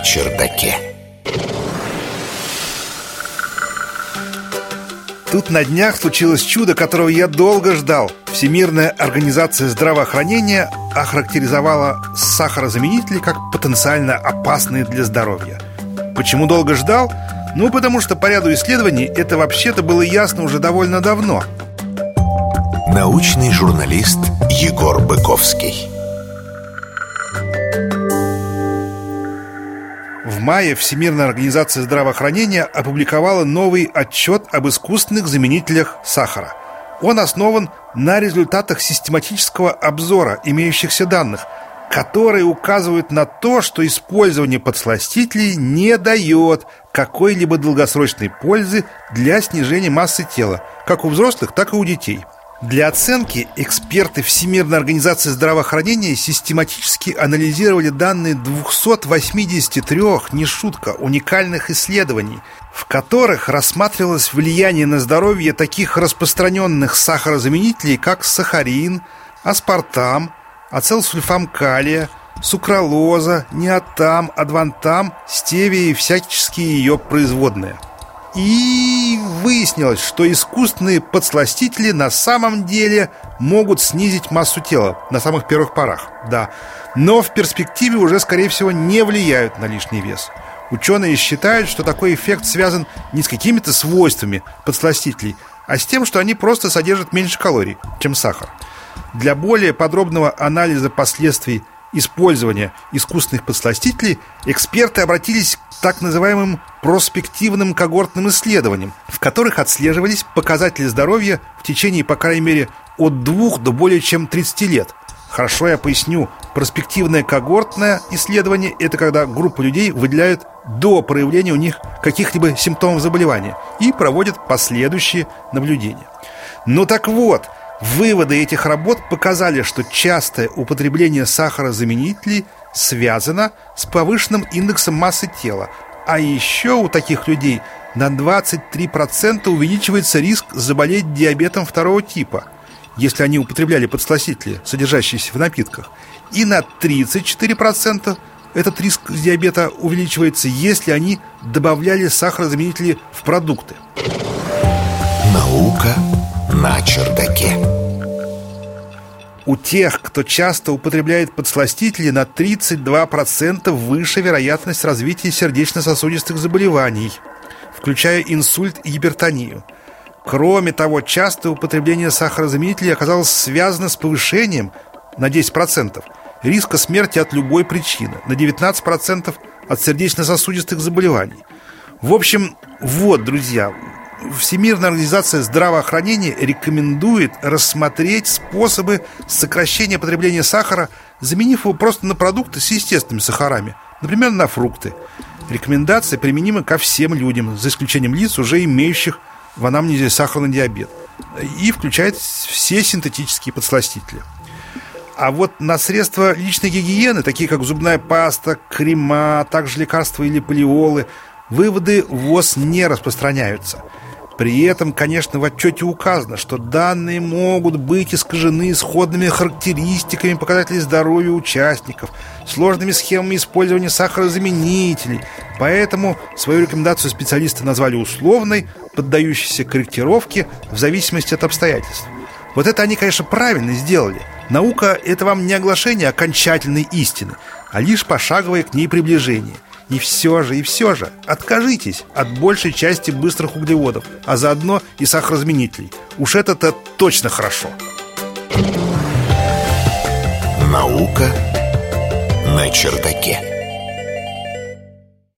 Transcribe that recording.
чердаке. Тут на днях случилось чудо, которого я долго ждал. Всемирная организация здравоохранения охарактеризовала сахарозаменители как потенциально опасные для здоровья. Почему долго ждал? Ну, потому что по ряду исследований это вообще-то было ясно уже довольно давно. Научный журналист Егор Быковский. В мае Всемирная организация здравоохранения опубликовала новый отчет об искусственных заменителях сахара. Он основан на результатах систематического обзора имеющихся данных, которые указывают на то, что использование подсластителей не дает какой-либо долгосрочной пользы для снижения массы тела, как у взрослых, так и у детей – для оценки эксперты Всемирной организации здравоохранения систематически анализировали данные 283, не шутка, уникальных исследований, в которых рассматривалось влияние на здоровье таких распространенных сахарозаменителей, как сахарин, аспартам, ацелсульфам калия, сукралоза, неотам, адвантам, стевия и всяческие ее производные – и выяснилось, что искусственные подсластители на самом деле могут снизить массу тела на самых первых порах, да. Но в перспективе уже, скорее всего, не влияют на лишний вес. Ученые считают, что такой эффект связан не с какими-то свойствами подсластителей, а с тем, что они просто содержат меньше калорий, чем сахар. Для более подробного анализа последствий использования искусственных подсластителей эксперты обратились к так называемым проспективным когортным исследованиям, в которых отслеживались показатели здоровья в течение, по крайней мере, от 2 до более чем 30 лет. Хорошо я поясню. Проспективное когортное исследование – это когда группа людей выделяют до проявления у них каких-либо симптомов заболевания и проводят последующие наблюдения. Ну так вот – Выводы этих работ показали, что частое употребление сахарозаменителей связано с повышенным индексом массы тела, а еще у таких людей на 23% увеличивается риск заболеть диабетом второго типа, если они употребляли подсластители, содержащиеся в напитках, и на 34% этот риск диабета увеличивается, если они добавляли сахарозаменители в продукты. Наука на чердаке. У тех, кто часто употребляет подсластители, на 32% выше вероятность развития сердечно-сосудистых заболеваний, включая инсульт и гипертонию. Кроме того, частое употребление сахарозаменителей оказалось связано с повышением на 10% риска смерти от любой причины, на 19% от сердечно-сосудистых заболеваний. В общем, вот, друзья, Всемирная организация здравоохранения рекомендует рассмотреть способы сокращения потребления сахара, заменив его просто на продукты с естественными сахарами, например, на фрукты. Рекомендация применима ко всем людям, за исключением лиц, уже имеющих в анамнезе сахарный диабет, и включает все синтетические подсластители. А вот на средства личной гигиены, такие как зубная паста, крема, также лекарства или полиолы, выводы ВОЗ не распространяются – при этом, конечно, в отчете указано, что данные могут быть искажены исходными характеристиками показателей здоровья участников, сложными схемами использования сахарозаменителей. Поэтому свою рекомендацию специалисты назвали условной, поддающейся корректировке в зависимости от обстоятельств. Вот это они, конечно, правильно сделали. Наука – это вам не оглашение окончательной истины, а лишь пошаговое к ней приближение – и все же, и все же, откажитесь от большей части быстрых углеводов, а заодно и сахарозаменителей. Уж это-то точно хорошо. Наука на чердаке.